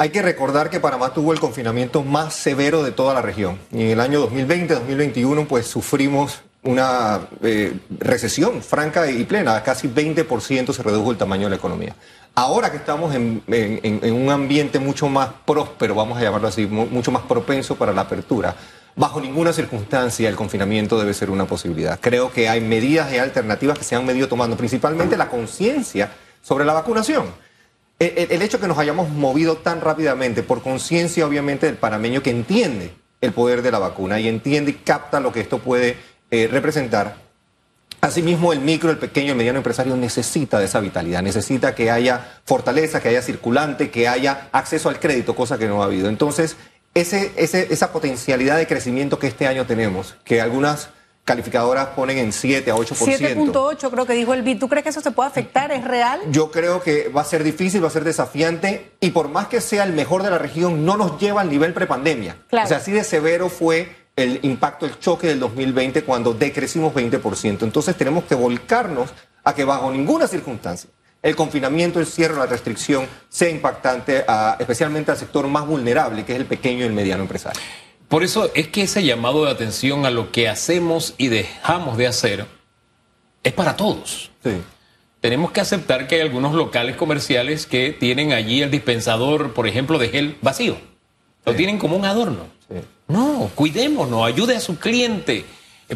Hay que recordar que Panamá tuvo el confinamiento más severo de toda la región. En el año 2020-2021 pues sufrimos una eh, recesión franca y plena, casi 20% se redujo el tamaño de la economía. Ahora que estamos en, un ambiente mucho más próspero, vamos a llamarlo así, mucho más propenso para la apertura, bajo ninguna circunstancia el confinamiento debe ser una posibilidad. Creo que hay medidas y alternativas que se han medido tomando, principalmente la conciencia sobre la vacunación. El, hecho que nos hayamos movido tan rápidamente por conciencia, obviamente, del panameño que entiende el poder de la vacuna y entiende y capta lo que esto puede eh, representar. Asimismo, el micro, el pequeño, el mediano empresario necesita de esa vitalidad, necesita que haya fortaleza, que haya circulante, que haya acceso al crédito, cosa que no ha habido. Entonces, esa potencialidad de crecimiento que este año tenemos, que algunas calificadoras ponen en 7 a 8%. 7.8 creo que dijo el BID. ¿Tú crees que eso se puede afectar? ¿Es real? Yo creo que va a ser difícil, va a ser desafiante y por más que sea el mejor de la región, no nos lleva al nivel prepandemia. O sea, así de severo fue el impacto, el choque del 2020 cuando decrecimos 20%. Entonces tenemos que volcarnos a que bajo ninguna circunstancia el confinamiento, el cierre, la restricción sea impactante especialmente al sector más vulnerable, que es el pequeño y el mediano empresario. Por eso es que ese llamado de atención a lo que hacemos y dejamos de hacer es para todos. Tenemos que aceptar que hay algunos locales comerciales que tienen allí el dispensador, por ejemplo, de gel vacío. Lo tienen como un adorno. No, cuidémonos, ayude a su cliente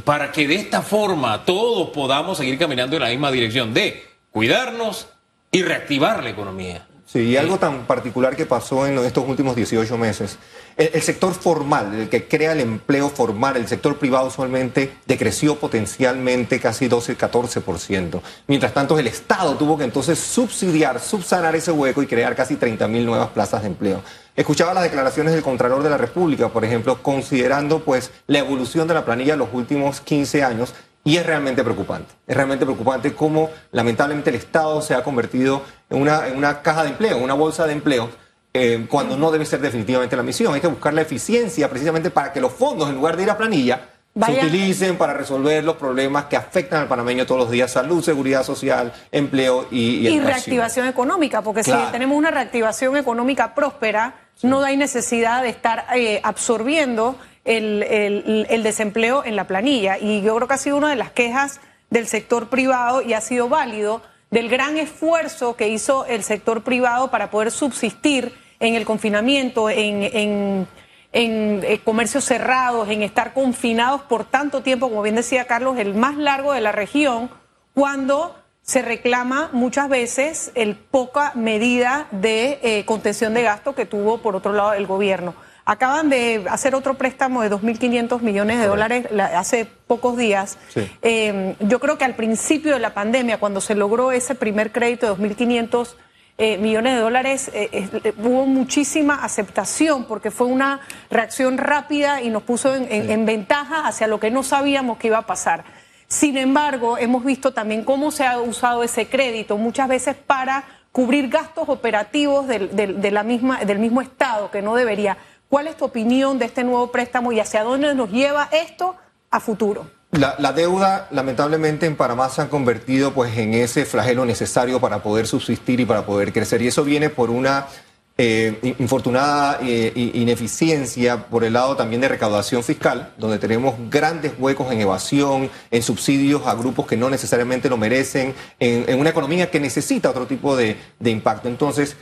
para que de esta forma todos podamos seguir caminando en la misma dirección de cuidarnos y reactivar la economía. Sí, y algo tan particular que pasó en estos últimos 18 meses. El, sector formal, el que crea el empleo formal, el sector privado usualmente decreció potencialmente casi 12-14%. Mientras tanto, el Estado tuvo que entonces subsidiar, subsanar ese hueco y crear casi 30 mil nuevas plazas de empleo. Escuchaba las declaraciones del Contralor de la República, por ejemplo, considerando pues la evolución de la planilla en los últimos 15 años y es realmente preocupante. Es realmente preocupante cómo lamentablemente el Estado se ha convertido en una, en una caja de empleo, en una bolsa de empleo, eh, cuando no debe ser definitivamente la misión. Hay que buscar la eficiencia precisamente para que los fondos, en lugar de ir a planilla, se utilicen para resolver los problemas que afectan al panameño todos los días, salud, seguridad social, empleo y... Y, y reactivación económica, porque si tenemos una reactivación económica próspera, no hay necesidad de estar eh, absorbiendo el, desempleo en la planilla. Y yo creo que ha sido una de las quejas del sector privado y ha sido válido del gran esfuerzo que hizo el sector privado para poder subsistir en el confinamiento, en, eh, comercios cerrados, en estar confinados por tanto tiempo, como bien decía Carlos, el más largo de la región, cuando se reclama muchas veces el poca medida de eh, contención de gasto que tuvo por otro lado el gobierno. Acaban de hacer otro préstamo de 2.500 millones de dólares hace pocos días. Em, yo creo que al principio de la pandemia, cuando se logró ese primer crédito de 2.500 eh, millones de dólares, eh, eh, hubo muchísima aceptación porque fue una reacción rápida y nos puso en, ventaja hacia lo que no sabíamos que iba a pasar. Sin embargo, hemos visto también cómo se ha usado ese crédito muchas veces para cubrir gastos operativos de la misma, del mismo Estado, que no debería. ¿Cuál es tu opinión de este nuevo préstamo y hacia dónde nos lleva esto a futuro? La, deuda, lamentablemente, en Panamá se ha convertido pues, en ese flagelo necesario para poder subsistir y para poder crecer. Y eso viene por una eh, infortunada eh, ineficiencia por el lado también de recaudación fiscal, donde tenemos grandes huecos en evasión, en subsidios a grupos que no necesariamente lo merecen, en, una economía que necesita otro tipo de, de impacto. Entonces,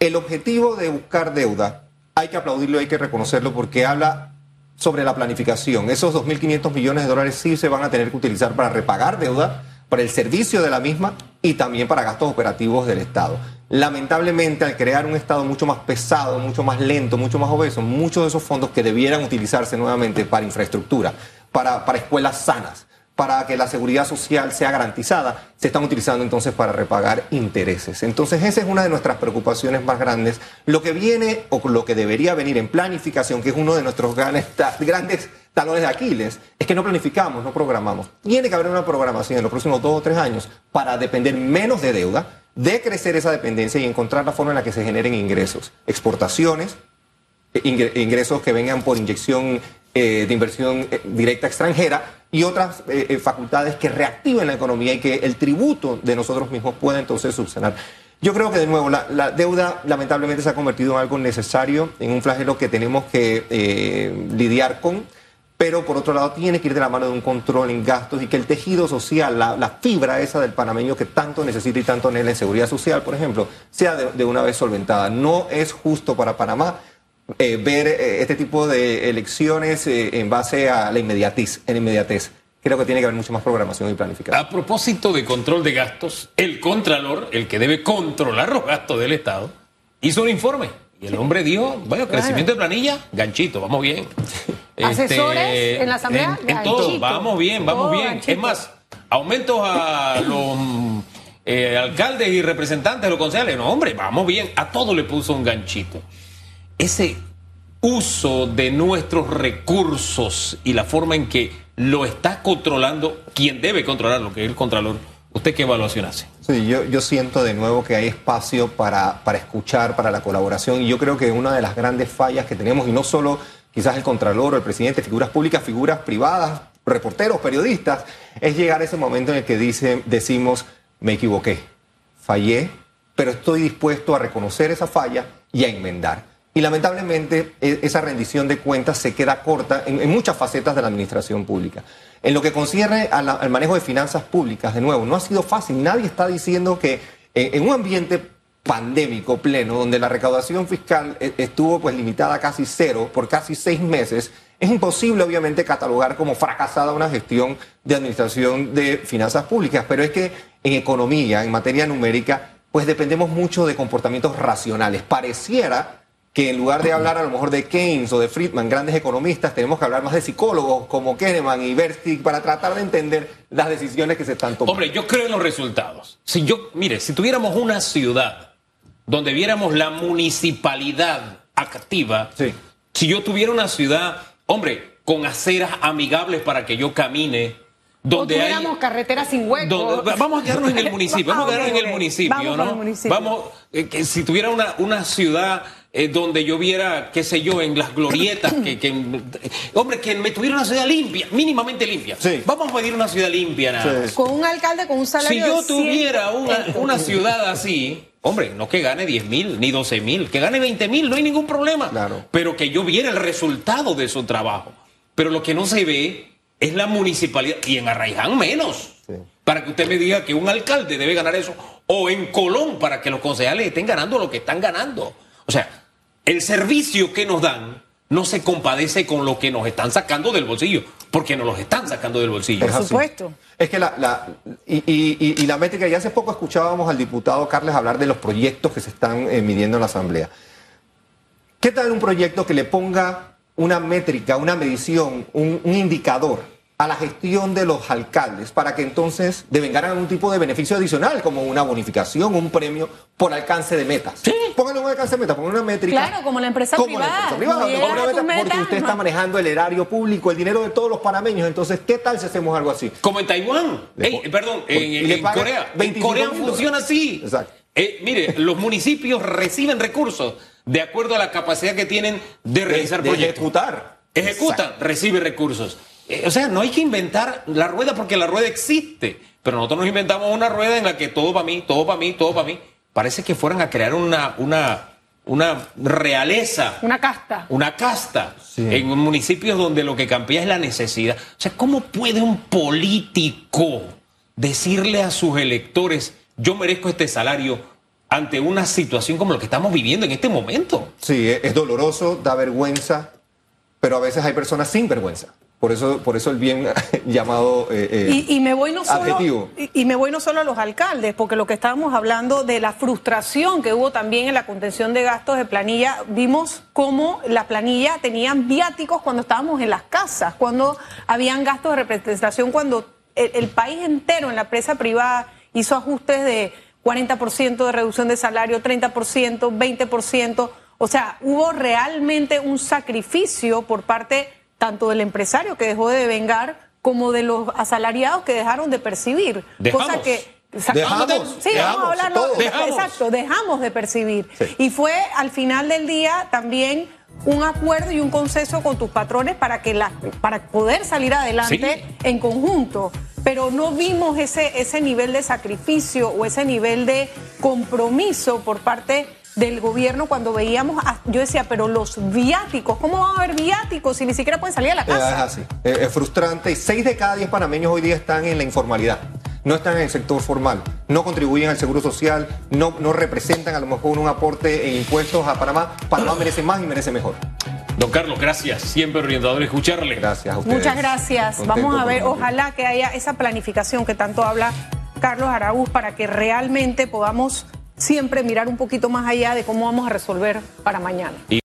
el objetivo de buscar deuda hay que aplaudirlo, hay que reconocerlo porque habla sobre la planificación. Esos 2.500 millones de dólares sí se van a tener que utilizar para repagar deuda, para el servicio de la misma y también para gastos operativos del Estado. Lamentablemente, al crear un Estado mucho más pesado, mucho más lento, mucho más obeso, muchos de esos fondos que debieran utilizarse nuevamente para infraestructura, para, para escuelas sanas, para que la seguridad social sea garantizada, se están utilizando entonces para repagar intereses. Entonces esa es una de nuestras preocupaciones más grandes. Lo que viene o lo que debería venir en planificación, que es uno de nuestros grandes, grandes talones de Aquiles, es que no planificamos, no programamos. Tiene que haber una programación en los próximos dos o tres años para depender menos de deuda, de crecer esa dependencia y encontrar la forma en la que se generen ingresos, exportaciones, ingresos que vengan por inyección eh, de inversión eh, directa extranjera y otras eh, facultades que reactiven la economía y que el tributo de nosotros mismos pueda entonces subsanar. Yo creo que de nuevo la, deuda lamentablemente se ha convertido en algo necesario, en un flagelo que tenemos que lidiar con, pero por otro lado tiene que ir de la mano de un control en gastos y que el tejido social, la, fibra esa del panameño que tanto necesita y tanto anhela en seguridad social, por ejemplo, sea de, una vez solventada. No es justo para Panamá eh, ver eh, este tipo de elecciones en base a la inmediatez, en inmediatez creo que tiene que haber mucho más programación y planificación. A propósito de control de gastos, el Contralor, el que debe controlar los gastos del Estado, hizo un informe. Y el hombre dijo, bueno, crecimiento de planilla, ganchito, vamos bien. Asesores este, en la Asamblea, en, todo, vamos bien, vamos bien. Es más, aumentos a los eh, alcaldes y representantes de los concejales, no, hombre, vamos bien. A todo le puso un ganchito. Ese uso de nuestros recursos y la forma en que lo está controlando quien debe controlarlo, que es el Contralor. ¿Usted qué evaluación hace? Sí, yo, siento de nuevo que hay espacio para, para escuchar, para la colaboración, y yo creo que una de las grandes fallas que tenemos, y no solo quizás el Contralor o el presidente, figuras públicas, figuras privadas, reporteros, periodistas, es llegar a ese momento en el que dice, decimos, me equivoqué, fallé, pero estoy dispuesto a reconocer esa falla y a enmendar. Y lamentablemente e, esa rendición de cuentas se queda corta en, muchas facetas de la administración pública. En lo que concierne al manejo de finanzas públicas, de nuevo, no ha sido fácil. Nadie está diciendo que eh, en un ambiente pandémico pleno, donde la recaudación fiscal eh, estuvo pues limitada a casi cero por casi seis meses, es imposible obviamente catalogar como fracasada una gestión de administración de finanzas públicas, pero es que en economía, en materia numérica, pues dependemos mucho de comportamientos racionales. Pareciera que en lugar de hablar a lo mejor de Keynes o de Friedman, grandes economistas, tenemos que hablar más de psicólogos como Kahneman y Verstig para tratar de entender las decisiones que se están tomando. Hombre, yo creo en los resultados. Si yo, mire, si tuviéramos una ciudad donde viéramos la municipalidad activa, si yo tuviera una ciudad, hombre, con aceras amigables para que yo camine, donde o tuviéramos carreteras sin huecos. vamos a quedarnos en el municipio, vamos a quedarnos en el municipio, ¿no? Vamos, eh, que si tuviera una, una ciudad eh, donde yo viera, qué sé yo, en las glorietas, que, hombre, que me tuviera una ciudad limpia, mínimamente limpia. Vamos a pedir una ciudad limpia, nada. Con un alcalde con un salario. Si yo tuviera una, una, ciudad así, hombre, no que gane 10 mil ni 12 mil, que gane 20 mil, no hay ningún problema. Claro. Pero que yo viera el resultado de su trabajo. Pero lo que no se ve es la municipalidad, y en Arraiján menos. Para que usted me diga que un alcalde debe ganar eso, o en Colón, para que los concejales estén ganando lo que están ganando. O sea, el servicio que nos dan no se compadece con lo que nos están sacando del bolsillo, porque nos los están sacando del bolsillo. Por supuesto. Es que la, y, la métrica, ya hace poco escuchábamos al diputado Carles hablar de los proyectos que se están eh, midiendo en la Asamblea. ¿Qué tal un proyecto que le ponga una métrica, una medición, un indicador a la gestión de los alcaldes para que entonces devengaran algún tipo de beneficio adicional, como una bonificación, un premio por alcance de metas. Sí. Pónganle un alcance de metas, pongan una métrica. Claro, como la empresa privada. porque usted está manejando el erario público, el dinero de todos los panameños. Entonces, ¿qué tal si hacemos algo así? Como en Taiwán. perdón, en, Corea. En Corea funciona así. Exacto. Eh, mire, los municipios reciben recursos de acuerdo a la capacidad que tienen de realizar de, proyectos. Ejecutar. Ejecutan, recibe recursos. Eh, o sea, no hay que inventar la rueda porque la rueda existe. Pero nosotros nos inventamos una rueda en la que todo para mí, todo para mí, todo para mí. Parece que fueran a crear una, una, una realeza. Una casta. Una casta. En municipios donde lo que campea es la necesidad. O sea, ¿cómo puede un político decirle a sus electores, yo merezco este salario ante una situación como lo que estamos viviendo en este momento? Sí, es doloroso, da vergüenza, pero a veces hay personas sin vergüenza. Por eso, por eso el bien llamado eh, eh, y, me voy no solo, Y, me voy no solo a los alcaldes, porque lo que estábamos hablando de la frustración que hubo también en la contención de gastos de planilla, vimos cómo la planilla tenían viáticos cuando estábamos en las casas, cuando habían gastos de representación, cuando el, el país entero en la empresa privada hizo ajustes de 40% de reducción de salario, 30%, 20%. O sea, hubo realmente un sacrificio por parte tanto del empresario que dejó de vengar como de los asalariados que dejaron de percibir. Dejamos. Cosa que dejamos, sí, vamos a hablarlo. Exacto, dejamos de percibir. Y fue al final del día también un acuerdo y un consenso con tus patrones para que la, para poder salir adelante en conjunto. Pero no vimos ese, ese nivel de sacrificio o ese nivel de compromiso por parte del gobierno cuando veíamos, yo decía, pero los viáticos, ¿cómo va a haber viáticos si ni siquiera pueden salir a la casa? Es así, es frustrante. Seis de cada diez panameños hoy día están en la informalidad no están en el sector formal, no contribuyen al seguro social, no, no representan a lo mejor un aporte en impuestos a Panamá. Panamá merece más y merece mejor. Don Carlos, gracias. Siempre orientador escucharle. Gracias a ustedes. Muchas gracias. Vamos a ver, ojalá que haya esa planificación que tanto habla Carlos Araúz para que realmente podamos siempre mirar un poquito más allá de cómo vamos a resolver para mañana.